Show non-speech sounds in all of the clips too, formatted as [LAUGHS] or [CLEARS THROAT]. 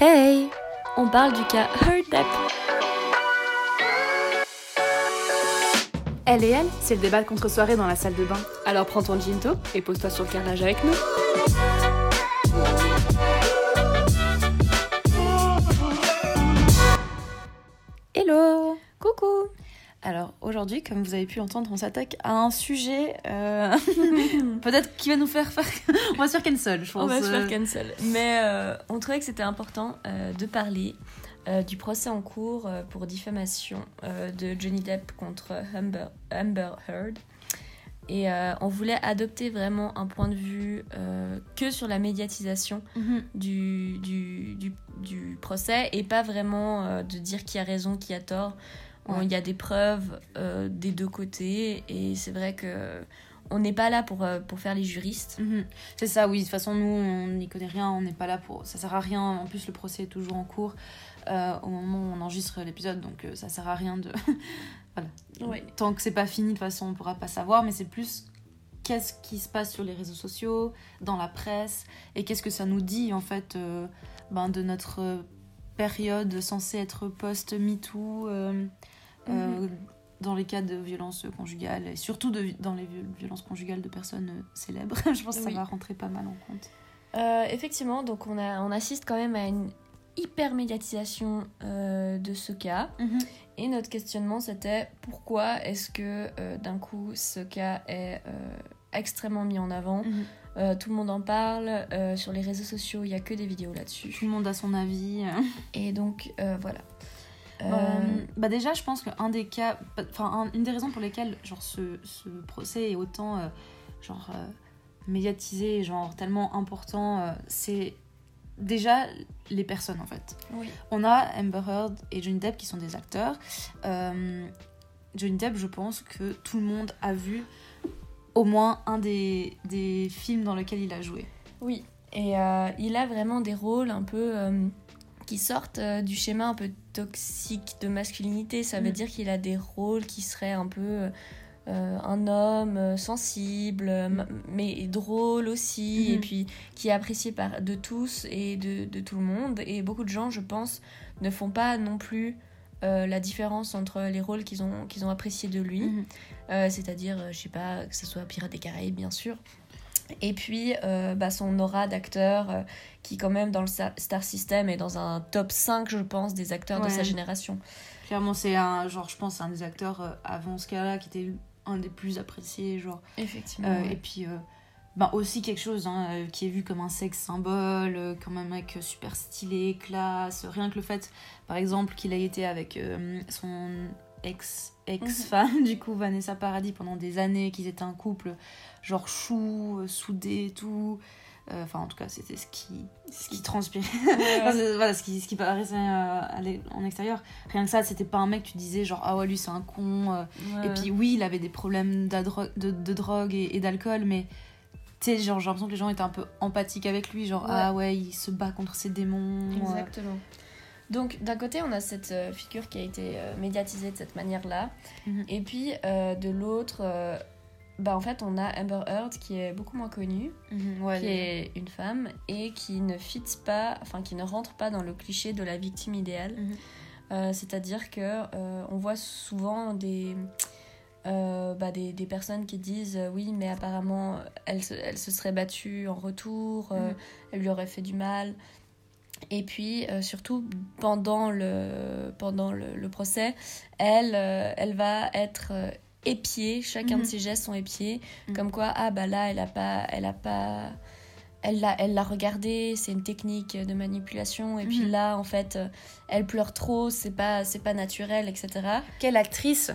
Hey On parle du cas Heard Depp. Elle et elle, c'est le débat de contre-soirée dans la salle de bain. Alors prends ton ginto et pose-toi sur le carrelage avec nous. Aujourd'hui, comme vous avez pu l'entendre, on s'attaque à un sujet euh, [LAUGHS] peut-être qui va nous faire faire... [LAUGHS] on va se faire cancel, je pense. On va se faire Euh, cancel. Mais euh, on trouvait que c'était important euh, de parler du procès en cours pour diffamation de Johnny Depp contre Amber, Amber Heard. Et on voulait adopter vraiment un point de vue que sur la médiatisation mhm. du, du, du, du procès et pas vraiment de dire qui a raison, qui a tort. Ouais. Il y a des preuves euh, des deux côtés et c'est vrai que on n'est pas là pour, euh, pour faire les juristes. Mhm. C'est ça, oui. De toute façon, nous, on n'y connaît rien, on n'est pas là pour. Ça sert à rien. En plus, le procès est toujours en cours euh, au moment où on enregistre l'épisode, donc ça sert à rien de. [LAUGHS] voilà. Ouais. Tant que c'est pas fini, de toute façon, on pourra pas savoir, mais c'est plus qu'est-ce qui se passe sur les réseaux sociaux, dans la presse, et qu'est-ce que ça nous dit, en fait, ben, de notre période censée être post-MeToo. Euh, euh, dans les cas de violences conjugales et surtout de, dans les viol- violences conjugales de personnes euh, célèbres. [LAUGHS] Je pense que ça Oui. va rentrer pas mal en compte. Euh, effectivement, donc on, a, on assiste quand même à une hyper médiatisation euh, de ce cas. Et notre questionnement, c'était pourquoi est-ce que euh, d'un coup ce cas est extrêmement mis en avant? Mhm. Tout le monde en parle. sur les réseaux sociaux, il n'y a que des vidéos là-dessus. Tout le monde a son avis. Et donc, voilà. Euh, bah déjà, je pense qu'un des cas, enfin un- une des raisons pour lesquelles genre ce, ce procès est autant euh, genre euh, médiatisé, genre tellement important, c'est déjà les personnes en fait. oui. On a Amber Heard et Johnny Depp qui sont des acteurs. Johnny Depp, je pense que tout le monde a vu au moins un des, des films dans lesquels il a joué. Oui. Et il a vraiment des rôles un peu qui sortent du schéma un peu toxique de masculinité. Ça veut Mm. dire qu'il a des rôles qui seraient un peu euh, un homme euh, sensible, euh, m- mais drôle aussi, et puis qui est apprécié par, de tous et de, de tout le monde. Et beaucoup de gens, je pense, ne font pas non plus euh, la différence entre les rôles qu'ils ont, qu'ils ont appréciés de lui. Mhm. Euh, c'est-à-dire, je sais pas, que ce soit Pirates des Caraïbes, bien sûr. Et puis, euh, bah, son aura d'acteur, euh, qui quand même dans le Star System est dans un top 5, je pense, des acteurs de sa génération. Clairement, c'est un genre, je pense, un des acteurs euh, avant ce cas-là qui était un des plus appréciés, genre. Effectivement. Et puis, ben, aussi quelque chose hein, qui est vu comme un sexe symbole, comme un mec super stylé, classe. Rien que le fait, par exemple, qu'il ait été avec son ex ex-femme, [LAUGHS] du coup, Vanessa Paradis, pendant des années, qu'ils étaient un couple genre chou, euh, soudé et tout. Euh, Enfin, en tout cas, c'était ce qui, ce qui transpirait. [LAUGHS] Voilà, ce qui, ce qui paraissait euh, en extérieur. Rien que ça, c'était pas un mec, tu disais genre, ah ouais, lui c'est un con. Ouais, et puis oui, il avait des problèmes de, de drogue et, et d'alcool, mais tu sais, genre, j'ai l'impression que les gens étaient un peu empathiques avec lui, genre, ah ouais, il se bat contre ses démons. euh. Donc d'un côté on a cette euh, figure qui a été euh, médiatisée de cette manière-là, Mhm. et puis euh, de l'autre, bah en fait on a Amber Heard qui est beaucoup moins connue, Mhm, ouais, qui est une femme et qui ne fit pas, enfin qui ne rentre pas dans le cliché de la victime idéale. Mhm. Euh, C'est-à-dire que euh, on voit souvent des, euh, bah, des, des personnes qui disent oui mais apparemment elle se, elle se serait battue en retour, elle lui aurait fait du mal. Et puis euh, surtout pendant le, pendant le, le procès, elle, euh, elle va être euh, épiée, chacun de Mhm. ses gestes sont épiés, Mhm. comme quoi ah bah là elle a pas, elle a pas, elle l'a, elle l'a regardé, c'est une technique de manipulation et puis Mhm. là en fait elle pleure trop, c'est pas, c'est pas naturel etc. Quelle actrice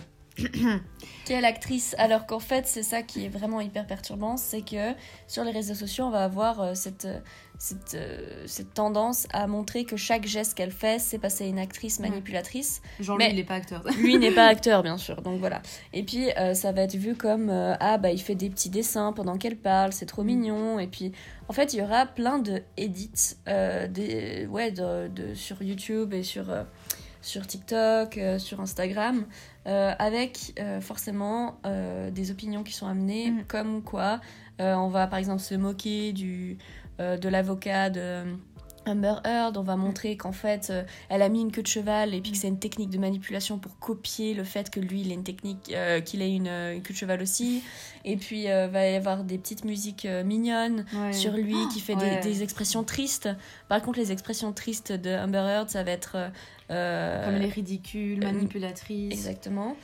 [CLEARS THROAT] Quelle actrice Alors qu'en fait, c'est ça qui est vraiment hyper perturbant, c'est que sur les réseaux sociaux, on va avoir euh, cette, euh, cette, euh, cette tendance à montrer que chaque geste qu'elle fait, c'est passer une actrice Ouais. manipulatrice. Genre, Mais- lui, il est pas acteur. [LAUGHS] Lui n'est pas [LAUGHS] acteur, bien sûr, donc voilà. Et puis, euh, ça va être vu comme euh, Ah, bah, il fait des petits dessins pendant qu'elle parle, c'est trop Mm. mignon. Et puis, en fait, il y aura plein de edits euh, des, ouais, de, de- sur YouTube et sur, sur TikTok, euh, sur Instagram, euh, avec euh, forcément euh, des opinions qui sont amenées, Mhm. comme quoi on va par exemple se moquer du, de l'avocat de, Amber Heard, on va montrer qu'en fait, euh, elle a mis une queue de cheval et puis que c'est une technique de manipulation pour copier le fait que lui, il a une technique, euh, qu'il ait une, une queue de cheval aussi. Et puis, euh, va y avoir des petites musiques mignonnes Ouais. sur lui qui fait ouais. des, des expressions tristes. Par contre, les expressions tristes de Amber Heard, ça va être. Euh, Comme les ridicules, euh, manipulatrices. Exactement.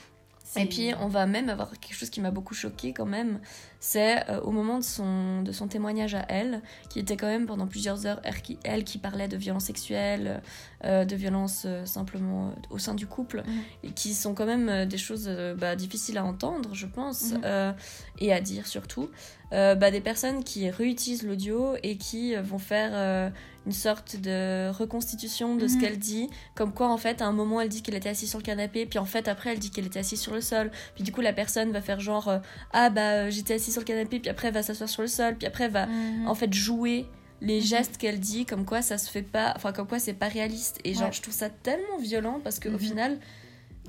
Et puis, on va même avoir quelque chose qui m'a beaucoup choqué quand même. C'est euh, au moment de son, de son témoignage à elle, qui était quand même pendant plusieurs heures, elle qui, elle qui parlait de violences sexuelles, euh, de violences euh, simplement au sein du couple, Mhm. et qui sont quand même des choses bah, difficiles à entendre, je pense, Mhm. et à dire surtout. Bah, des personnes qui réutilisent l'audio et qui vont faire une sorte de reconstitution de ce Mhm. qu'elle dit, comme quoi en fait à un moment elle dit qu'elle était assise sur le canapé, puis en fait après elle dit qu'elle était assise sur le sol, puis du coup la personne va faire genre ah bah j'étais assise sur le canapé, puis après elle va s'asseoir sur le sol, puis après elle va Mhm. en fait jouer les Mhm. gestes qu'elle dit, comme quoi ça se fait pas, enfin comme quoi c'est pas réaliste. Et genre Ouais. je trouve ça tellement violent parce qu'au Mhm. final,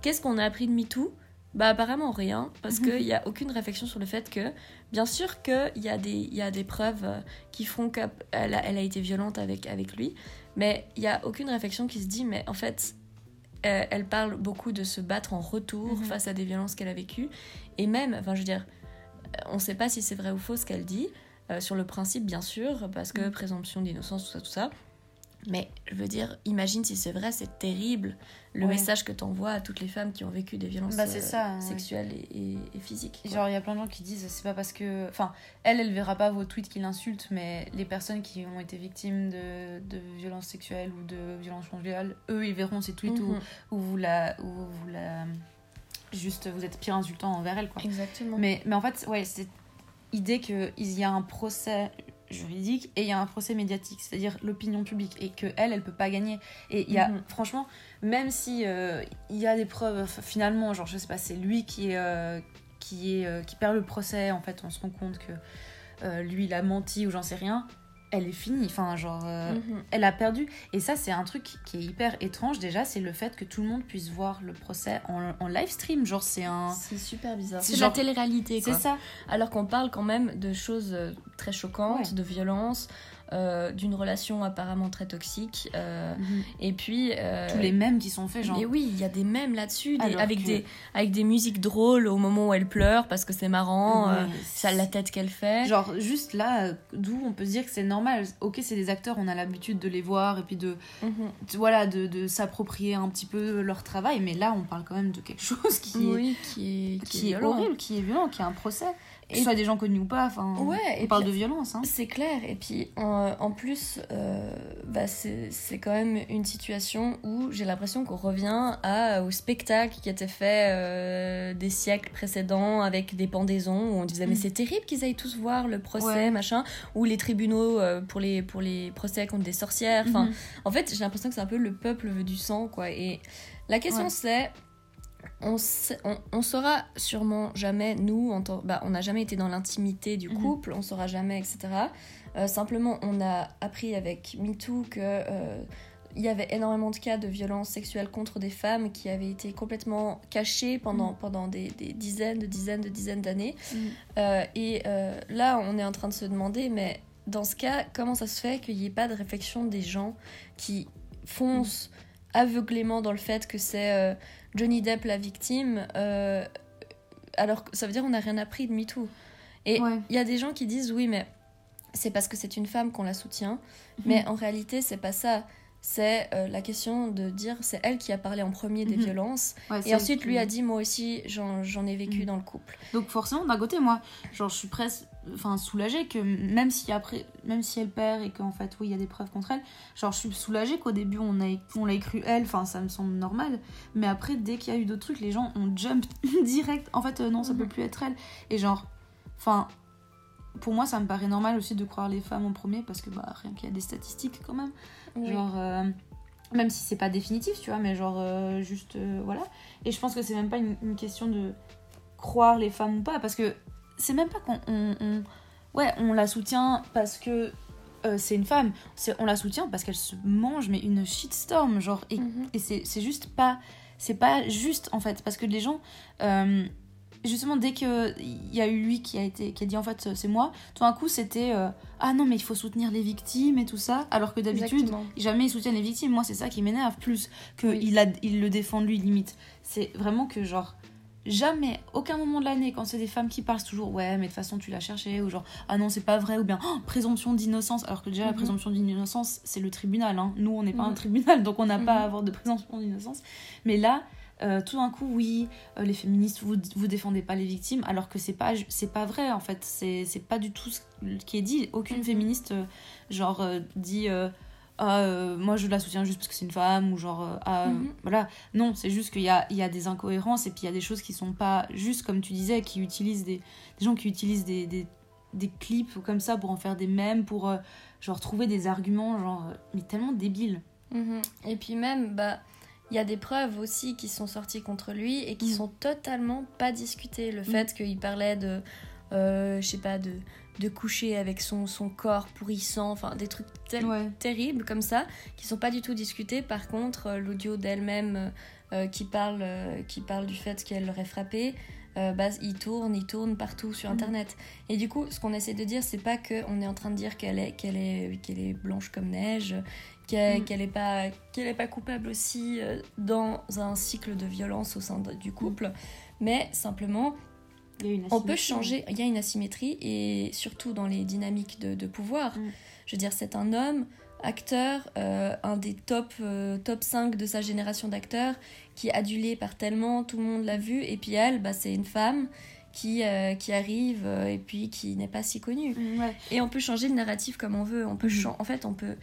qu'est-ce qu'on a appris de MeToo? Bah apparemment rien, parce Mhm. qu'il n'y a aucune réflexion sur le fait que, bien sûr qu'il y, a des- il y a des preuves euh, qui font qu'elle a, elle a été violente avec, avec lui, mais il n'y a aucune réflexion qui se dit, mais en fait, euh, elle parle beaucoup de se battre en retour face à des violences qu'elle a vécues. Et même, enfin je veux dire, on ne sait pas si c'est vrai ou faux ce qu'elle dit, euh, sur le principe bien sûr, parce que Mhm. présomption d'innocence, tout ça, tout ça. Mais je veux dire, imagine si c'est vrai, c'est terrible le Ouais. message que tu envoies à toutes les femmes qui ont vécu des violences Bah, euh, ça, ouais. sexuelles et, et- et physiques. quoi. Genre, il y a plein de gens qui disent, c'est pas parce que. Enfin, elle, elle verra pas vos tweets qui l'insultent, mais les personnes qui ont été victimes de, de violences sexuelles ou de violences conjugales, eux, ils verront ces tweets Mhm. où, où vous la. Où vous la. Juste, vous êtes pire insultant envers elle, quoi. Exactement. Mais, mais en fait, ouais, c'est idée qu'il y a un procès juridique et il y a un procès médiatique, c'est-à-dire l'opinion publique, et que elle, elle peut pas gagner. Et il y a, Mhm. franchement, même si euh, il y a des preuves, finalement, genre, je sais pas, c'est lui qui est, euh, qui est, euh, qui perd le procès. En fait, on se rend compte que lui, il a menti ou j'en sais rien. Elle est finie. Enfin, genre, euh, Mhm. elle a perdu. Et ça, c'est un truc qui est hyper étrange déjà, c'est le fait que tout le monde puisse voir le procès en, en live stream. Genre, c'est un. C'est super bizarre. C'est genre- la télé-réalité, C'est ça. Alors qu'on parle quand même de choses euh, très choquantes, Ouais. de violence, euh, d'une relation apparemment très toxique. euh, et puis. euh, Tous les mèmes qui sont faits, genre. Et oui, il y a des mèmes là-dessus, avec, que- des, avec des musiques drôles au moment où elle pleure parce que c'est marrant, mais ça la tête qu'elle fait. Genre, juste là, d'où on peut se dire que c'est normal. Ok, c'est des acteurs, on a l'habitude de les voir et puis de, Mhm. de- voilà, de, de s'approprier un petit peu leur travail. Mais là, on parle quand même de quelque [LAUGHS] chose qui est, Oui, qui est, qui est violent. horrible, qui est violent, qui est un procès. Que Et- ce soit des gens connus ou pas, enfin, Ouais, on et parle puis- de violence. Hein. C'est clair, et puis en, en plus, euh, bah, c'est quand même une situation où j'ai l'impression qu'on revient à, au spectacle qui était fait euh, des siècles précédents avec des pendaisons où on disait mais Mm. c'est terrible qu'ils aillent tous voir le procès, Ouais. machin, ou les tribunaux euh, pour, les, pour les procès contre des sorcières. Enfin, Mhm. en fait, j'ai l'impression que c'est un peu le peuple veut du sang, quoi. Et la question Ouais. c'est, on, sait- on, on saura sûrement jamais, nous, en bah, on n'a jamais été dans l'intimité du Mhm. couple, on saura jamais, etc. Euh, simplement, on a appris avec MeToo que euh, il y avait énormément de cas de violences sexuelles contre des femmes qui avaient été complètement cachés pendant, Mhm. pendant des, des dizaines, de dizaines, de dizaines d'années. Mhm. Euh, et euh, là, on est en train de se demander, mais dans ce cas, comment ça se fait qu'il n'y ait pas de réflexion des gens qui foncent aveuglément dans le fait que c'est euh, Johnny Depp la victime, alors que ça veut dire qu'on n'a rien appris de MeToo. Et il Ouais. y a des gens qui disent oui, mais c'est parce que c'est une femme qu'on la soutient, Mhm. mais en réalité, c'est pas ça. C'est euh, la question de dire c'est elle qui a parlé en premier des Mhm. violences Ouais, et ensuite lui a dit moi aussi j'en ai vécu Mhm. dans le couple. Donc forcément, d'un côté, moi, genre, je suis presque, enfin, soulagée que même si après, même si elle perd et qu'en fait, oui, il y a des preuves contre elle, genre, je suis soulagée qu'au début on a, on l'a cru elle, enfin, ça me semble normal. Mais après, dès qu'il y a eu d'autres trucs, les gens ont jump [LAUGHS] direct. En fait, euh, non, ça Mhm. peut plus être elle. Et genre, enfin, pour moi, ça me paraît normal aussi de croire les femmes en premier parce que bah rien qu'il y a des statistiques quand même. Oui. Genre, euh, même si c'est pas définitif, tu vois, mais genre, euh, juste, euh, voilà. Et je pense que c'est même pas une, une question de croire les femmes ou pas, parce que c'est même pas qu'on. on- on- ouais, on la soutient parce que c'est une femme, on la soutient parce qu'elle se mange, mais une shitstorm, genre, et, Mhm. et c'est, c'est juste pas. C'est pas juste en fait, parce que les gens. Euh, justement, dès qu'il y a eu lui qui a, été, qui a dit en fait c'est moi, tout d'un coup c'était euh, ah non, mais il faut soutenir les victimes et tout ça. Alors que d'habitude, jamais il soutient les victimes. Moi, c'est ça qui m'énerve plus que il, a, il le défend lui limite. C'est vraiment que genre. Jamais, aucun moment de l'année, quand c'est des femmes qui parlent, toujours ouais, mais de toute façon tu l'as cherché, ou genre ah non, c'est pas vrai, ou bien Oh, présomption d'innocence. Alors que déjà, la Mhm. présomption d'innocence, c'est le tribunal. Hein. Nous, on n'est pas un Mhm. tribunal, donc on n'a pas Mhm. à avoir de présomption d'innocence. Mais là, euh, tout d'un coup, oui, euh, les féministes, vous, vous défendez pas les victimes, alors que c'est pas, c'est pas vrai en fait. C'est c'est pas du tout ce qui est dit. Aucune Mhm. féministe, euh, genre, dit ah, moi je la soutiens juste parce que c'est une femme, ou genre, ah, Mhm. voilà. Non, c'est juste qu'il y a, il y a des incohérences et puis il y a des choses qui sont pas juste comme tu disais, qui utilisent des, des gens qui utilisent des, des, des clips comme ça pour en faire des mèmes, pour genre trouver des arguments, genre, mais tellement débiles. Mhm. Et puis même, bah, il y a des preuves aussi qui sont sorties contre lui et qui Mm. sont totalement pas discutées. Le fait qu'il parlait de, euh, je sais pas, de, de coucher avec son, son corps pourrissant, enfin des trucs tel- Ouais. terribles comme ça, qui sont pas du tout discutés. Par contre, euh, l'audio d'elle-même euh, qui, parle, qui parle du fait qu'elle l'aurait frappé, bah, il tourne, il tourne partout sur Mhm. Internet. Et du coup, ce qu'on essaie de dire, c'est pas qu'on est en train de dire qu'elle est, qu'elle est, qu'elle est blanche comme neige, qu'elle Mhm. qu'elle est pas, est pas coupable aussi euh, dans un cycle de violence au sein de- du couple, mais simplement on peut changer, il y a une asymétrie et surtout dans les dynamiques de, de pouvoir. Mm. Je veux dire, c'est un homme, acteur, euh, un des top, euh, top 5 de sa génération d'acteurs, qui est adulé par tellement, tout le monde l'a vu, et puis elle, bah, c'est une femme qui, euh, qui arrive et puis qui n'est pas si connue. Mm, Ouais. Et on peut changer le narratif comme on veut. On peut En fait, on peut.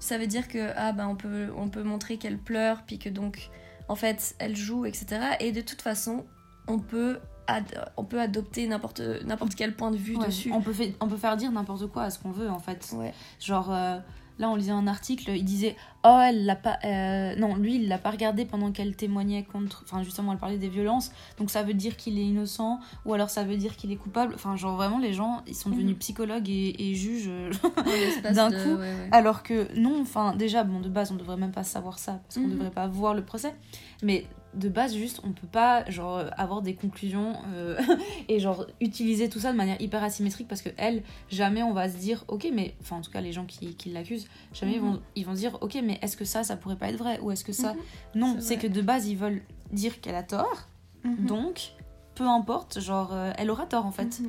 Ça veut dire que ah bah on peut on peut montrer qu'elle pleure puis que donc en fait elle joue etc. Et de toute façon on peut ad- on peut adopter n'importe n'importe quel point de vue Ouais, dessus. On, peut fait- on peut faire dire n'importe quoi à ce qu'on veut en fait. Ouais. Genre, euh, là on lisait un article, il disait Oh, elle l'a pas. euh, Non, lui il l'a pas regardé pendant qu'elle témoignait contre. Enfin, justement, elle parlait des violences, donc ça veut dire qu'il est innocent, ou alors ça veut dire qu'il est coupable. Enfin, genre vraiment, les gens ils sont devenus Mhm. psychologues et, et juges. euh, [LAUGHS] D'un de- coup, ouais, ouais. Alors que non, enfin déjà, bon, de base, on devrait même pas savoir ça, parce qu'on Mhm. devrait pas voir le procès. Mais de base, juste, on peut pas, genre, euh, avoir des conclusions euh, [LAUGHS] et, genre, utiliser tout ça de manière hyper asymétrique, parce que elle, jamais on va se dire, ok, mais, enfin, en tout cas, les gens qui, qui l'accusent, jamais ils, Mhm. vont, ils vont se dire, ok, mais est-ce que ça, ça pourrait pas être vrai Ou est-ce que ça. Mhm. Non, C'est que de base, ils veulent dire qu'elle a tort, Mhm. donc, peu importe, genre, euh, elle aura tort, en fait.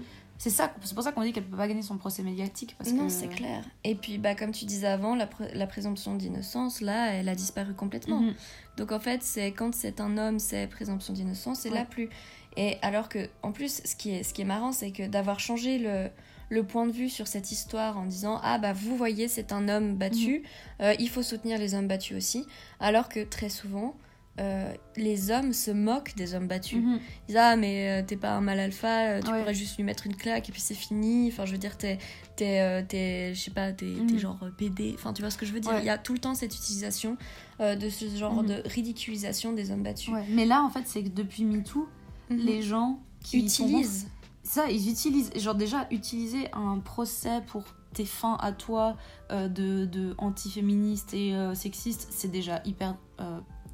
Mhm. C'est ça, c'est pour ça qu'on dit qu'elle peut pas gagner son procès médiatique, parce non, que... c'est clair. Et puis, bah, comme tu disais avant, la, pr- la présomption d'innocence, là, elle a disparu complètement. Mhm. Donc en fait, c'est quand c'est un homme, c'est présomption d'innocence, c'est Ouais. là plus. Et alors que, en plus, ce qui est, ce qui est marrant, c'est que d'avoir changé le, le point de vue sur cette histoire en disant ah bah vous voyez c'est un homme battu, euh, il faut soutenir les hommes battus aussi, alors que très souvent euh, les hommes se moquent des hommes battus. Mhm. Ils disent ah mais euh, t'es pas un mal alpha, euh, tu Ouais. pourrais juste lui mettre une claque et puis c'est fini. Enfin je veux dire t'es t'es euh, t'es- je sais pas t'es Mhm. genre PD. Enfin tu vois ce que je veux dire? Ouais. Il y a tout le temps cette utilisation de ce genre Mhm. de ridiculisation des hommes battus. Ouais. Mais là, en fait, c'est que depuis MeToo, les gens qui utilisent. ça, ils utilisent, genre déjà, utiliser un procès pour tes fins à toi de, de antiféministe et sexiste, c'est déjà hyper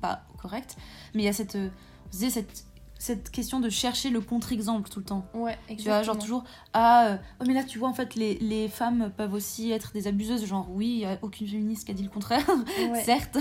pas correct. Mais il y a cette, euh, vous savez, cette, cette question de chercher le contre-exemple tout le temps. Ouais, Tu vois, exactement. genre toujours, ah, euh, oh, mais là, tu vois, en fait, les, les femmes peuvent aussi être des abuseuses. Genre, oui, il y a aucune féministe qui a dit le contraire, [LAUGHS] Ouais. certes.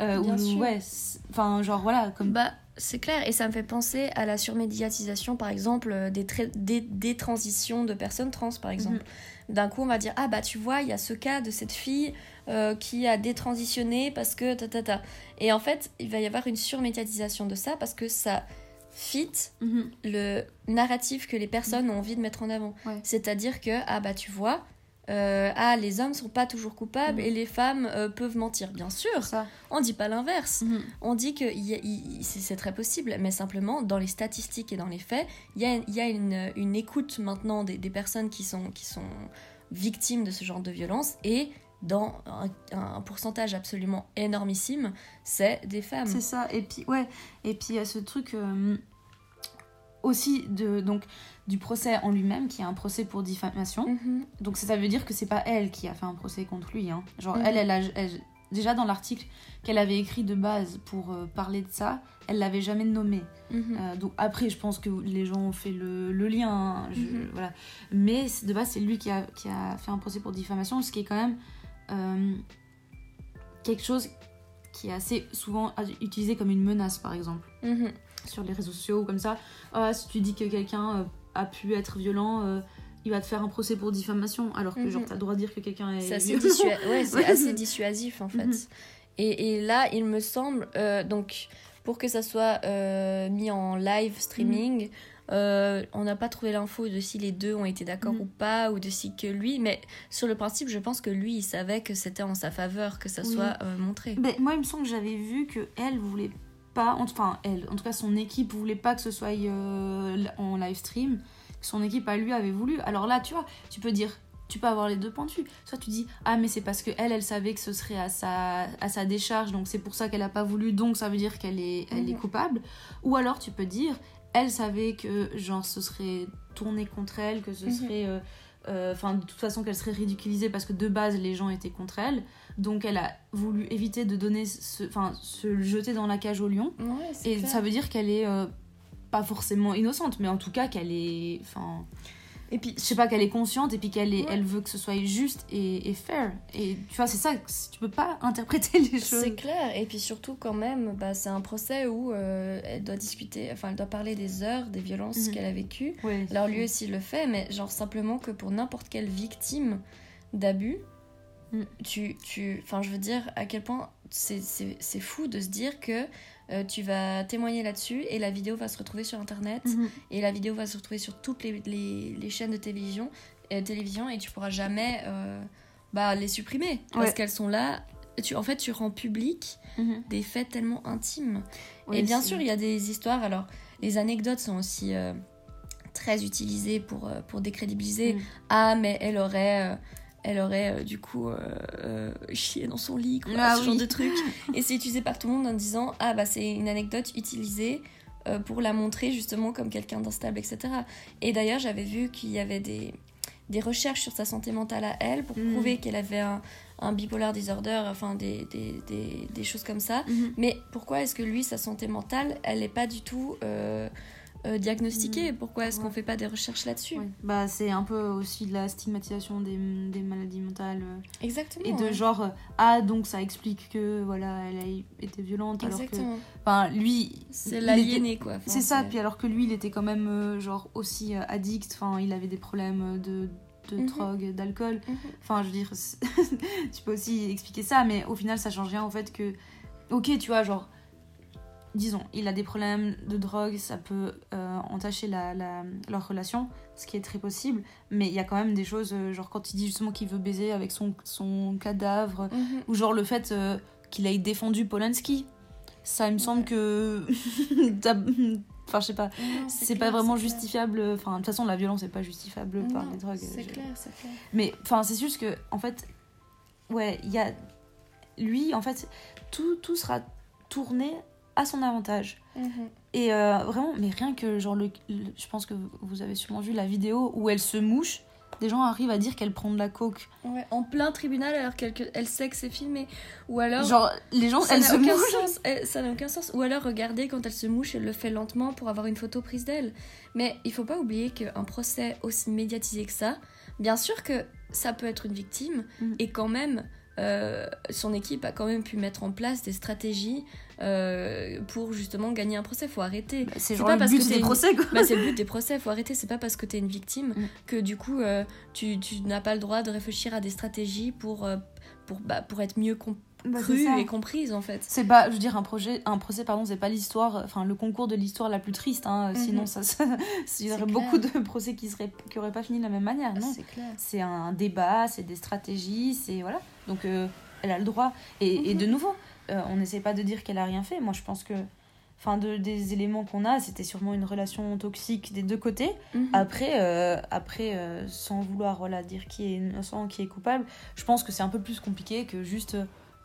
Euh, Bien ou, sûr. ouais, c'est- enfin, genre, voilà, comme. Bah, c'est clair, et ça me fait penser à la surmédiatisation, par exemple, des, des, des transitions de personnes trans, par exemple. D'un coup, on va dire Ah, bah, tu vois, il y a ce cas de cette fille euh, qui a détransitionné parce que ta ta ta. Et en fait, il va y avoir une surmédiatisation de ça parce que ça fit Mhm. le narratif que les personnes ont envie de mettre en avant. Ouais. C'est-à-dire que, ah, bah, tu vois. euh, ah, les hommes sont pas toujours coupables Mhm. et les femmes euh, peuvent mentir. Bien sûr, Ça. on dit pas l'inverse. Mhm. On dit que c'est très possible, mais simplement dans les statistiques et dans les faits, il y a, y a une, une écoute maintenant des, des personnes qui sont, qui sont victimes de ce genre de violence et dans un, un pourcentage absolument énormissime, c'est des femmes. C'est ça. Et puis, ouais. Et puis, il y a ce truc euh, aussi de, donc, du procès en lui-même, qui est un procès pour diffamation. Mhm. Donc, ça, veut dire que c'est pas elle qui a fait un procès contre lui. hein. Genre, Mhm. elle, elle a, elle, déjà dans l'article qu'elle avait écrit de base pour euh, parler de ça, elle l'avait jamais nommé. Mhm. Euh, donc après, je pense que les gens ont fait le, le lien. hein, je- voilà. Mais de base, c'est lui qui a, qui a fait un procès pour diffamation, ce qui est quand même euh, quelque chose qui est assez souvent utilisé comme une menace, par exemple, Mhm. sur les réseaux sociaux ou comme ça. Ah, si tu dis que quelqu'un euh, a pu être violent, euh, il va te faire un procès pour diffamation, alors que Mhm. genre t'as le droit de dire que quelqu'un est. C'est ouais, [LAUGHS] c'est assez dissuasif en fait. Mhm. et, et là, il me semble, euh, donc pour que ça soit euh, mis en live streaming, euh, on n'a pas trouvé l'info de si les deux ont été d'accord Mhm. ou pas, ou de si que lui, mais sur le principe, je pense que lui, il savait que c'était en sa faveur que ça Oui. soit euh, montré. Ben, moi, il me semble que j'avais vu que elle voulait pas, enfin elle, en tout cas son équipe voulait pas que ce soit euh, en live stream. Son équipe à lui avait voulu. Alors là, tu vois, tu peux dire, tu peux avoir les deux points de vue. Soit tu dis, ah mais c'est parce que elle, elle savait que ce serait à sa, à sa décharge, donc c'est pour ça qu'elle a pas voulu, donc ça veut dire qu'elle est, elle est Mhm. coupable. Ou alors tu peux dire, elle savait que genre ce serait tourné contre elle, que ce Mhm. serait euh, euh, enfin de toute façon qu'elle serait ridiculisée parce que de base les gens étaient contre elle donc elle a voulu éviter de donner ce enfin se jeter dans la cage au lion Ouais, et clair. ça veut dire qu'elle est euh, pas forcément innocente mais en tout cas qu'elle est enfin Et puis, je sais pas qu'elle est consciente et puis qu'elle Ouais. elle veut que ce soit juste et, et fair et tu vois c'est ça tu peux pas [LAUGHS] interpréter les choses C'est clair, et puis surtout quand même, bah, c'est un procès où euh, elle doit discuter, enfin elle doit parler des heures, des violences Mhm. qu'elle a vécues. Ouais, Alors lui aussi le fait, mais genre simplement que pour n'importe quelle victime d'abus, Mm. tu, tu, enfin je veux dire à quel point c'est fou de se dire que euh, tu vas témoigner là-dessus et la vidéo va se retrouver sur internet Mhm. et la vidéo va se retrouver sur toutes les, les, les chaînes de télévision, euh, télévision et tu pourras jamais euh, bah, les supprimer parce qu'elles sont là. Tu, en fait, tu rends public Mhm. des faits tellement intimes. Et bien sûr, il y a des histoires. Alors, les anecdotes sont aussi très utilisées pour, pour décrédibiliser. Mhm. Ah, mais elle aurait. Elle aurait euh, du coup euh, euh, chié dans son lit, quoi, Ah ce genre de truc. [LAUGHS] Et c'est utilisé par tout le monde en disant Ah, bah c'est une anecdote utilisée pour la montrer justement comme quelqu'un d'instable, etc. Et d'ailleurs, j'avais vu qu'il y avait des, des recherches sur sa santé mentale à elle pour Mhm. prouver qu'elle avait un, un bipolar disorder, enfin des, des, des, des choses comme ça. Mhm. Mais pourquoi est-ce que lui, sa santé mentale, elle n'est pas du tout euh, euh, diagnostiquée Pourquoi est-ce qu'on Ouais. fait pas des recherches là-dessus Ouais. bah c'est un peu aussi de la stigmatisation des, des maladies mentales euh, Exactement. et de ouais. genre euh, ah donc ça explique que voilà elle a été violente alors que Exactement. lui C'est l'aliéné, quoi. Enfin, c'est ça puis alors que lui il était quand même euh, genre aussi addict enfin il avait des problèmes de de Mhm. drogue d'alcool Mhm. enfin je veux dire [LAUGHS] tu peux aussi expliquer ça mais au final ça change rien au fait que ok tu vois genre disons il a des problèmes de drogue ça peut euh, entacher la, la- leur relation ce qui est très possible mais il y a quand même des choses euh, genre quand il dit justement qu'il veut baiser avec son, son cadavre Mhm. ou genre le fait euh, qu'il ait défendu Polanski ça il me semble que [LAUGHS] enfin je sais pas c'est pas vraiment justifiable enfin de toute façon la violence est pas justifiable par les drogues C'est Je- clair, c'est clair. mais enfin c'est juste que en fait ouais il y a lui en fait tout, tout sera tourné à son avantage Mhm. et euh, vraiment mais rien que genre le, le- je pense que vous avez sûrement vu la vidéo où elle se mouche des gens arrivent à dire qu'elle prend de la coke Ouais, en plein tribunal alors qu'elle elle sait que c'est filmé. Ou alors. genre les gens ça elle n'a se aucun mouche sens. Eh, Ça n'a aucun sens. Ou alors, regardez quand elle se mouche, elle le fait lentement pour avoir une photo prise d'elle. Mais il faut pas oublier qu'un procès aussi médiatisé que ça, bien sûr que ça peut être une victime, Mhm. et quand même, euh, son équipe a quand même pu mettre en place des stratégies euh, pour justement gagner un procès. Faut arrêter. Bah, c'est pas le parce que but t'es des une- procès Bah, c'est le but [LAUGHS] des procès, faut arrêter. C'est pas parce que t'es une victime Mm. que du coup euh, tu, tu n'as pas le droit de réfléchir à des stratégies pour, pour, bah, pour être mieux compris Bah, crue et comprise en fait. c'est pas je veux dire un projet un procès pardon c'est pas l'histoire enfin le concours de l'histoire la plus triste hein, Mhm. sinon ça, ça [LAUGHS] il y aurait beaucoup de procès qui seraient qui auraient pas fini de la même manière non C'est clair. c'est un débat, c'est des stratégies, c'est voilà. Donc euh, elle a le droit. Et, et de nouveau, euh, on n'essaie pas de dire qu'elle a rien fait. Moi, je pense que, enfin, de, des éléments qu'on a, c'était sûrement une relation toxique des deux côtés. Mhm. Après, euh, après, euh, sans vouloir voilà dire qui est innocent, qui est coupable, je pense que c'est un peu plus compliqué que juste.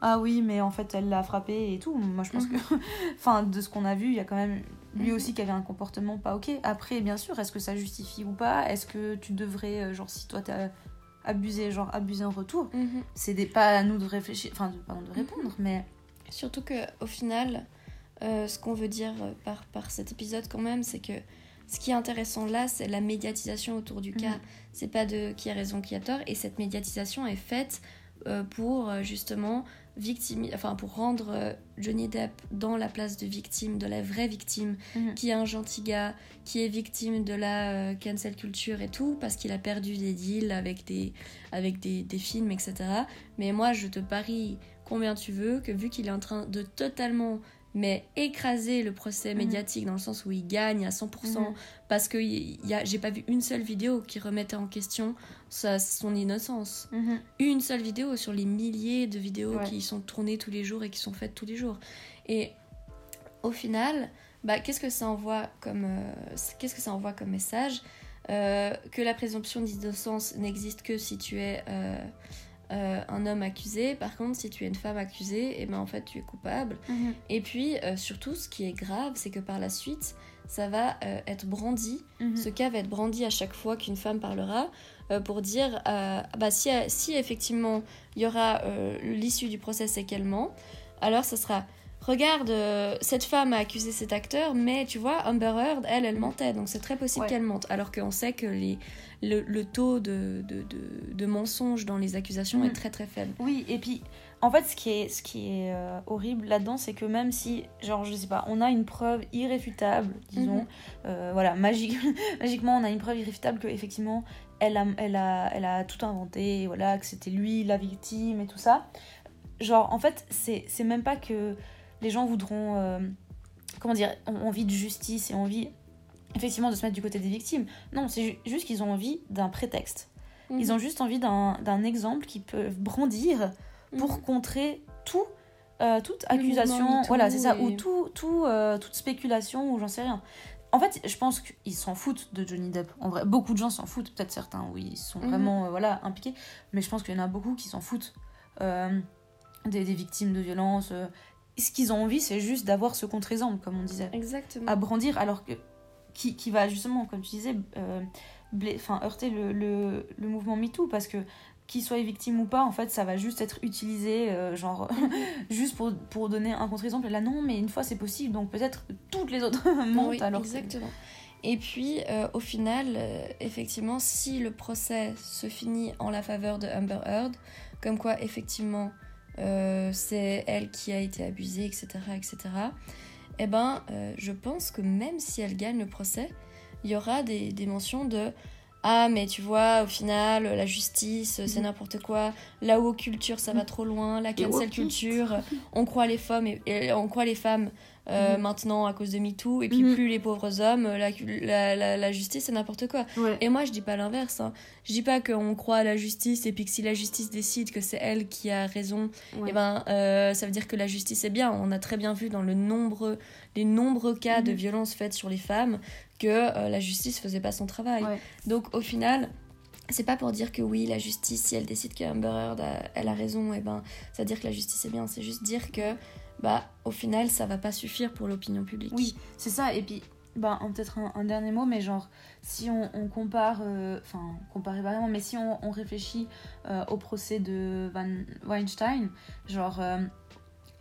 Ah oui, mais en fait, elle l'a frappé et tout. Moi, je pense que, [LAUGHS] enfin, de ce qu'on a vu, il y a quand même lui Mhm. aussi qui avait un comportement pas ok. Après, bien sûr, est-ce que ça justifie ou pas? Est-ce que tu devrais, euh, genre, si toi t'as abuser, genre abuser en retour. Mhm. C'est des, pas à nous de réfléchir, enfin, pardon, de répondre, mais. Surtout que au final, euh, ce qu'on veut dire euh, par, par cet épisode quand même, c'est que ce qui est intéressant là, c'est la médiatisation autour du cas. Mhm. C'est pas de qui a raison, qui a tort. Et cette médiatisation est faite euh, pour justement victime, enfin pour rendre euh, Johnny Depp dans la place de victime, de la vraie victime, Mhm. qui est un gentil gars, qui est victime de la euh, cancel culture et tout, parce qu'il a perdu des deals avec des, avec des, des films, etc. Mais moi, je te parie combien tu veux que vu qu'il est en train de totalement mais écraser le procès Mhm. médiatique dans le sens où il gagne à 100% Mhm. parce que y a, j'ai pas vu une seule vidéo qui remettait en question sa, son innocence. Mhm. Une seule vidéo sur les milliers de vidéos Ouais. qui sont tournées tous les jours et qui sont faites tous les jours. Et au final, bah, qu'est-ce que ça envoie comme, euh, qu'est-ce que ça envoie comme message? Euh, Que la présomption d'innocence n'existe que si tu es euh, euh, un homme accusé. Par contre, si tu es une femme accusée, et ben en fait tu es coupable. Mhm. Et puis euh, surtout, ce qui est grave, c'est que par la suite, ça va euh, être brandi Mhm. ce cas va être brandi à chaque fois qu'une femme parlera pour dire bah, si, si effectivement il y aura l'issue du procès c'est qu'elle ment, alors ce sera regarde euh, cette femme a accusé cet acteur mais tu vois Amber Heard elle elle mentait donc c'est très possible Ouais. qu'elle mente alors qu'on sait que les, le, le taux de, de, de, de mensonges dans les accusations est très très faible. Oui, et puis en fait, ce qui est, ce qui est euh, horrible là-dedans, c'est que même si, genre, je sais pas, on a une preuve irréfutable, disons, Mhm. euh, voilà, magique, [LAUGHS] magiquement, on a une preuve irréfutable que effectivement, elle a, elle a, elle a tout inventé, voilà, que c'était lui la victime et tout ça. Genre, en fait, c'est même pas que les gens voudront, euh, comment dire, ont envie de justice et envie effectivement de se mettre du côté des victimes. Non, c'est ju- juste qu'ils ont envie d'un prétexte. Ils ont juste envie d'un exemple qu'ils peuvent brandir pour Mhm. contrer tout, euh, toute accusation, voilà, c'est ça, et- ou tout, tout, euh, toute spéculation, ou j'en sais rien. En fait, je pense qu'ils s'en foutent de Johnny Depp. En vrai, beaucoup de gens s'en foutent, peut-être certains, oui, ils sont Mhm. vraiment euh, voilà, impliqués, mais je pense qu'il y en a beaucoup qui s'en foutent des, des victimes de violences. Ce qu'ils ont envie, c'est juste d'avoir ce contre-exemple, comme on disait Exactement. à brandir alors que qui, qui va justement comme tu disais euh, blé- heurter le, le, le mouvement MeToo parce que qu'il soit victime ou pas en fait ça va juste être utilisé euh, genre [LAUGHS] juste pour, pour donner un contre-exemple là non mais une fois c'est possible donc peut-être toutes les autres [LAUGHS] mentent Oui, alors que- exactement. Et puis, euh, au final, euh, effectivement, si le procès se finit en la faveur de Amber Heard, comme quoi, effectivement, euh, c'est elle qui a été abusée, etc., etc., eh ben, euh, je pense que même si elle gagne le procès, il y aura des, des mentions de ah mais tu vois au final la justice c'est Mhm. n'importe quoi la haut culture ça va trop loin la cancel culture on croit les femmes et, et on croit les femmes euh, Mhm. maintenant à cause de MeToo et puis Mhm. plus les pauvres hommes la, la, la, la justice c'est n'importe quoi Ouais. et moi je dis pas l'inverse hein. je dis pas qu'on croit à la justice et puis que si la justice décide que c'est elle qui a raison Ouais. eh ben, euh, ça veut dire que la justice est bien. On a très bien vu dans le nombre, les nombreux cas de Mhm. violences faites sur les femmes que euh, la justice faisait pas son travail. Ouais. Donc au final, c'est pas pour dire que oui, la justice, si elle décide que Amber Heard a, elle a raison, et ben, ça veut dire que la justice est bien. C'est juste dire que, bah, au final, ça va pas suffire pour l'opinion publique. Oui, c'est ça. Et puis, bah, peut-être un, un dernier mot, mais genre, si on, on compare, euh, enfin, comparer pas vraiment, mais si on, on réfléchit euh, au procès de Van Weinstein, genre, euh,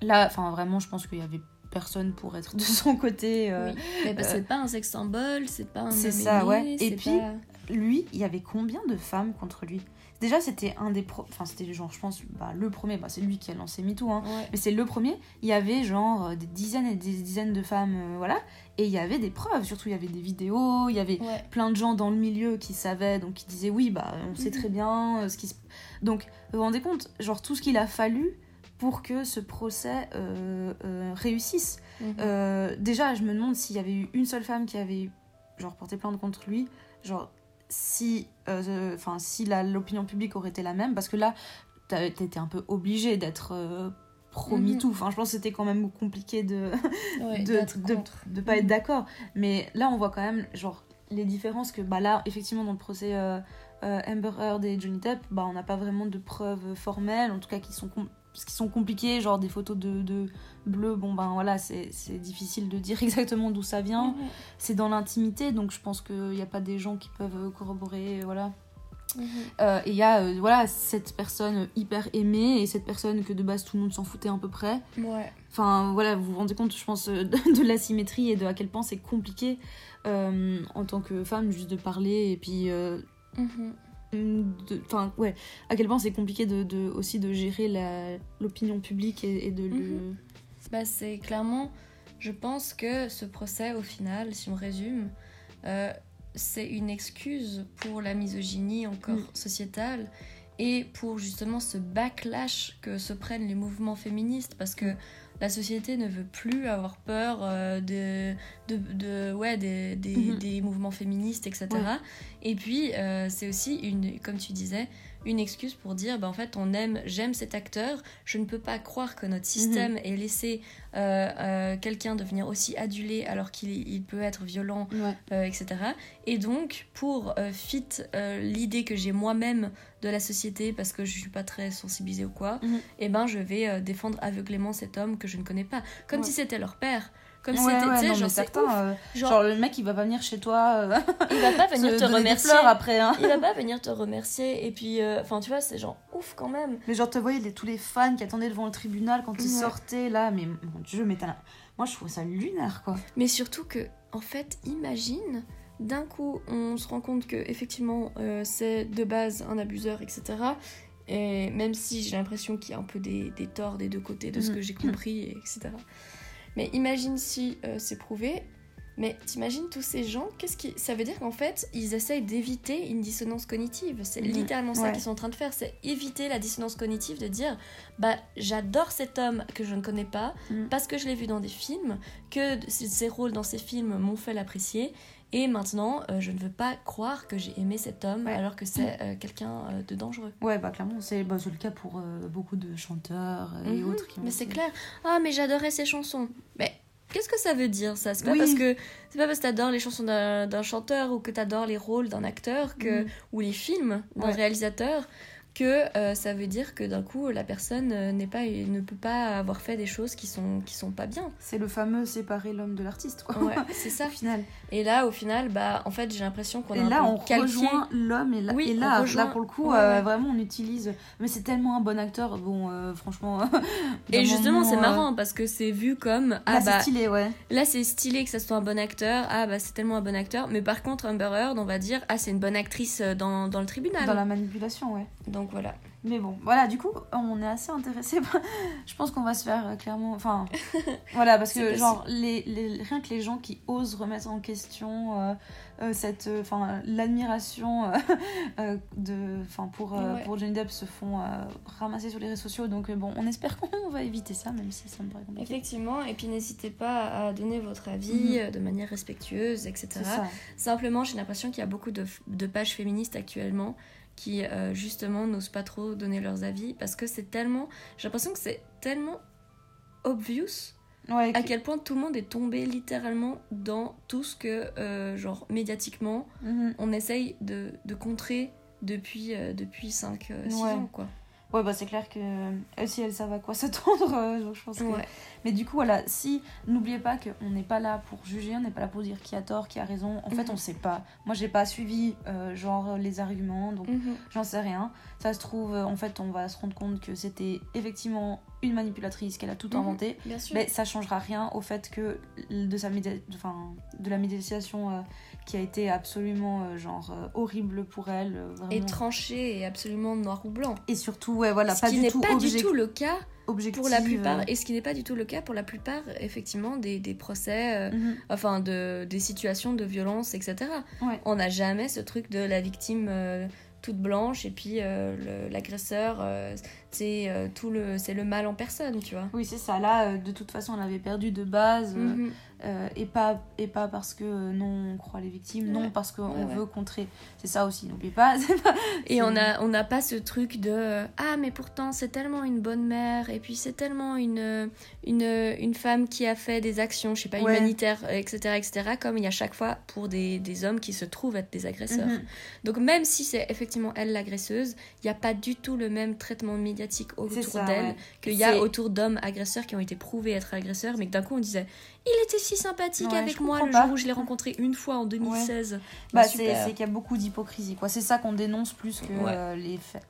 là, enfin, vraiment, je pense qu'il y avait personne pour être [LAUGHS] de son côté. euh, Oui. Mais bah, euh, c'est pas un sexe symbole, c'est pas un c'est ça, ouais. Et puis, pas- Lui, il y avait combien de femmes contre lui? Déjà, c'était un des. pro- Enfin, c'était genre, je pense, bah, le premier, bah, c'est lui qui a lancé MeToo, hein. Ouais. Mais c'est le premier, il y avait genre euh, des dizaines et des dizaines de femmes, euh, voilà, et il y avait des preuves, surtout il y avait des vidéos, il y avait Ouais. plein de gens dans le milieu qui savaient, donc qui disaient oui, bah on sait Mhm. très bien euh, ce qui se... Donc, vous vous rendez compte, genre tout ce qu'il a fallu pour que ce procès euh, réussisse. Mhm. Déjà, je me demande s'il y avait eu une seule femme qui avait genre porté plainte contre lui, genre si, euh, enfin si l'opinion publique aurait été la même, parce que là, t'étais un peu obligé d'être euh, pro Mhm. MeToo. Enfin, je pense que c'était quand même compliqué de Ouais, [LAUGHS] de, de, pas être d'accord. Mais là, on voit quand même genre les différences que bah là, effectivement, dans le procès euh, Amber Heard et Johnny Depp, bah on n'a pas vraiment de preuves formelles, en tout cas qui sont qui sont compliquées, genre des photos de, de bleu. Bon ben voilà, c'est difficile de dire [LAUGHS] exactement d'où ça vient. C'est dans l'intimité, donc je pense qu'il n'y a pas des gens qui peuvent corroborer, voilà. Euh, et il y a euh, voilà, cette personne hyper aimée et cette personne que de base tout le monde s'en foutait à peu près. Ouais. Enfin voilà, vous vous rendez compte, je pense, euh, [LAUGHS] de, de l'asymétrie et de à quel point c'est compliqué euh, en tant que femme juste de parler et puis. euh, Mhm. Enfin, ouais, à quel point c'est compliqué de, de- aussi de gérer l'opinion publique et, et de le. Mhm. Bah, c'est clairement, je pense que ce procès, au final, si on résume, euh, c'est une excuse pour la misogynie encore Mm. sociétale et pour justement ce backlash que se prennent les mouvements féministes parce que la société ne veut plus avoir peur euh, de, de, de- ouais, des, des, Mhm. des mouvements féministes, etc. Ouais. Et puis, euh, c'est aussi, une, comme tu disais, une excuse pour dire, bah, en fait, on aime, j'aime cet acteur, je ne peux pas croire que notre système ait laissé euh, euh, quelqu'un devenir aussi adulé alors qu'il il peut être violent, Ouais. euh, etc. Et donc, pour fit l'idée que j'ai moi-même de la société, parce que je suis pas très sensibilisée ou quoi, Mhm. et ben je vais défendre aveuglément cet homme que je ne connais pas. Comme Ouais. si c'était leur père. Comme Ouais, si c'était, ouais, sais, non, genre, ouf. euh, Genre, genre, le mec il va pas venir chez toi euh, [LAUGHS] il va pas [LAUGHS] venir te remercier. après hein. Il va pas venir te remercier. Et puis, euh, enfin, tu vois, c'est genre ouf quand même. Mais genre, te voyais les, tous les fans qui attendaient devant le tribunal quand ils Ouais. sortaient là, mais mon dieu, mais t'as- moi je trouve ça lunaire quoi. Mais surtout que, en fait, imagine, d'un coup, on se rend compte que effectivement, euh, c'est de base un abuseur, etc. Et même si j'ai l'impression qu'il y a un peu des, des torts des deux côtés de ce Mhm. que j'ai compris, et etc. Mais imagine si euh, c'est prouvé. Mais t'imagines tous ces gens, qu'est-ce qui. Ça veut dire qu'en fait, ils essayent d'éviter une dissonance cognitive. C'est littéralement ça Ouais. qu'ils sont en train de faire. C'est éviter la dissonance cognitive de dire Bah, j'adore cet homme que je ne connais pas, Mhm. parce que je l'ai vu dans des films, que ses rôles dans ces films m'ont fait l'apprécier. Et maintenant, euh, je ne veux pas croire que j'ai aimé cet homme Ouais. alors que c'est euh, quelqu'un euh, de dangereux. Ouais, bah clairement, c'est bah, le cas pour beaucoup de chanteurs et Mhm. autres qui Mais c'est clair. Ah, mais j'adorais ses chansons. Mais qu'est-ce que ça veut dire ça? C'est pas Oui. parce que c'est pas parce que t'adores les chansons d'un chanteur ou que t'adores les rôles d'un acteur que Mhm. ou les films d'un Ouais. réalisateur que euh, ça veut dire que d'un coup la personne euh, n'est pas ne peut pas avoir fait des choses qui sont qui sont pas bien. C'est le fameux séparer l'homme de l'artiste quoi. Ouais, [LAUGHS] c'est ça. Au final. Et là, au final, bah, en fait, j'ai l'impression qu'on a un peu on calqué. rejoint l'homme et, là, Oui, et là, rejoint- là pour le coup, Ouais, euh, ouais. vraiment on utilise. Mais c'est tellement un bon acteur, bon, franchement. [LAUGHS] Et justement, c'est marrant parce que c'est vu comme ah Là, bah c'est stylé, ouais. là c'est stylé que ça soit un bon acteur, ah bah c'est tellement un bon acteur, mais par contre Amber Heard, on va dire ah c'est une bonne actrice dans, dans le tribunal. Dans la manipulation, ouais. Donc voilà. Mais bon, voilà, du coup, on est assez intéressé. [LAUGHS] Je pense qu'on va se faire euh, clairement. Enfin, [LAUGHS] voilà, parce que, genre, les, les- rien que les gens qui osent remettre en question euh, euh, cette. Enfin, l'admiration [LAUGHS] de. Enfin, pour, Ouais. pour Johnny Depp se font ramasser sur les réseaux sociaux. Donc, bon, on espère qu'on va éviter ça, même si ça me paraît compliqué. Effectivement, et puis n'hésitez pas à donner votre avis euh, de manière respectueuse, etc. Simplement, j'ai l'impression qu'il y a beaucoup de, de pages féministes actuellement qui, euh, justement, n'osent pas trop donner leurs avis parce que c'est tellement. J'ai l'impression que c'est tellement obvious Ouais, à que- quel point tout le monde est tombé littéralement dans tout ce que, euh, genre, médiatiquement, Mhm. on essaye de, de contrer depuis, euh, depuis 5-6 Ouais. ans, quoi. Ouais, bah c'est clair que elles, si elles savent à quoi [LAUGHS] s'attendre, euh, je pense que... Ouais. Mais du coup, voilà, si, n'oubliez pas qu'on n'est pas là pour juger, on n'est pas là pour dire qui a tort, qui a raison. En fait, Mhm. on sait pas. Moi, j'ai pas suivi, euh, genre, les arguments, donc Mhm. j'en sais rien. Ça se trouve, euh, en fait, on va se rendre compte que c'était effectivement une manipulatrice, qu'elle a tout Mhm. inventé. Bien sûr. Mais ça changera rien au fait que de, sa enfin, de la médiation euh, qui a été absolument, euh, genre, euh, horrible pour elle. euh, vraiment. Et tranché et absolument noir ou blanc. Et surtout, ouais, voilà, ce pas qui du n'est tout pas du tout le cas pour la plupart, et ce qui n'est pas du tout le cas pour la plupart, effectivement, des, des procès, mhm. enfin, de, des situations de violence, etc. Ouais. On n'a jamais ce truc de la victime toute blanche et puis euh, l'agresseur, euh, c'est euh, tout le, c'est le mal en personne, tu vois. Oui, c'est ça. Là, de toute façon, on avait perdu de base. Mhm. Euh, et, pas, et pas parce que euh, non, on croit les victimes, non parce qu'on Ouais, ouais. veut contrer. C'est ça aussi, n'oubliez [LAUGHS] pas. Et on a on n'a pas ce truc de euh, ah mais pourtant c'est tellement une bonne mère et puis c'est tellement une une une femme qui a fait des actions je sais pas humanitaires etc etc comme il y a chaque fois pour des, des hommes qui se trouvent être des agresseurs. Mhm. Donc même si c'est effectivement elle l'agresseuse, il n'y a pas du tout le même traitement médiatique autour d'elle qu'il y a autour d'hommes agresseurs qui ont été prouvés être agresseurs, mais que d'un coup on disait il était si sympathique Ouais, avec moi le pas. jour où je l'ai rencontré une fois en 2016. Bah, Bah, c'est qu'il y a beaucoup d'hypocrisie, quoi. C'est ça qu'on dénonce plus que Ouais. euh, les faits.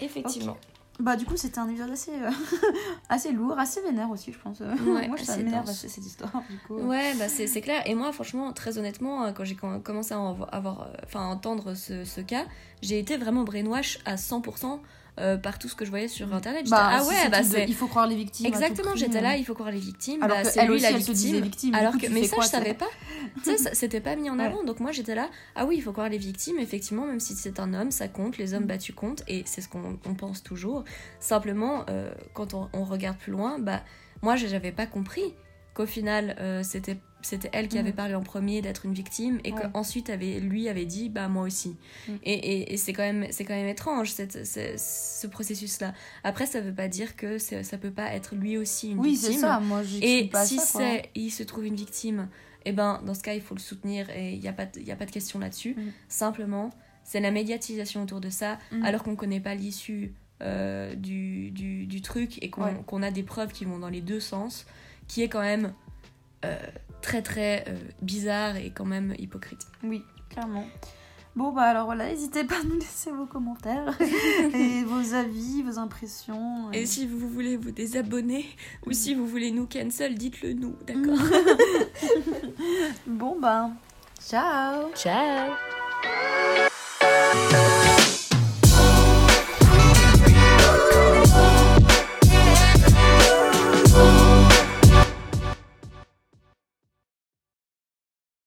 Effectivement. Bah, du coup, c'était un épisode assez, euh, [LAUGHS] assez lourd, assez vénère aussi, je pense. Ouais, [LAUGHS] Moi, ça m'énerve cette histoire, du coup. Ouais, bah c'est clair. Et moi, franchement, très honnêtement, euh, quand j'ai com- commencé à en avoir, enfin, à entendre ce, ce cas, j'ai été vraiment brainwash à 100% euh, par tout ce que je voyais sur internet. J'étais, Bah, ah ouais, bah c'est. Il faut croire les victimes. Exactement, j'étais euh. là, il faut croire les victimes. Alors bah, que c'est lui aussi, la victime. victime. Alors coup, que, mais ça, quoi, je savais pas. tu sais, ça- c'était pas mis en [LAUGHS] Ouais. avant. Donc moi, j'étais là. Ah oui, il faut croire les victimes. Effectivement, même si c'est un homme, ça compte. Les hommes Mm. battus comptent. Et c'est ce qu'on on pense toujours. Simplement, euh, quand on, on regarde plus loin, bah, moi, j'avais pas compris qu'au final, euh, c'était c'était elle qui Mm. avait parlé en premier d'être une victime et Ouais. qu'ensuite avait lui avait dit bah moi aussi Mm. et, et, et c'est quand même c'est quand même étrange cette, ce, ce processus là après ça veut pas dire que ça peut pas être lui aussi une Oui, victime c'est ça. Moi, j'exclus et pas si c'est, il se trouve une victime, eh ben dans ce cas il faut le soutenir et il n'y a, pas il a pas de question là-dessus. Mm. Simplement, c'est la médiatisation autour de ça, alors qu'on ne connaît pas l'issue euh, du, du, du truc et qu'on Ouais. qu'on a des preuves qui vont dans les deux sens, qui est quand même euh, très très euh, bizarre et quand même hypocrite. Oui, clairement. Bon, bah alors voilà, n'hésitez pas à nous laisser vos commentaires [LAUGHS] et vos avis, vos impressions. Et si vous voulez vous désabonner ou si vous voulez nous cancel, dites-le nous, d'accord [LAUGHS] [LAUGHS] Bon, bah, ciao Ciao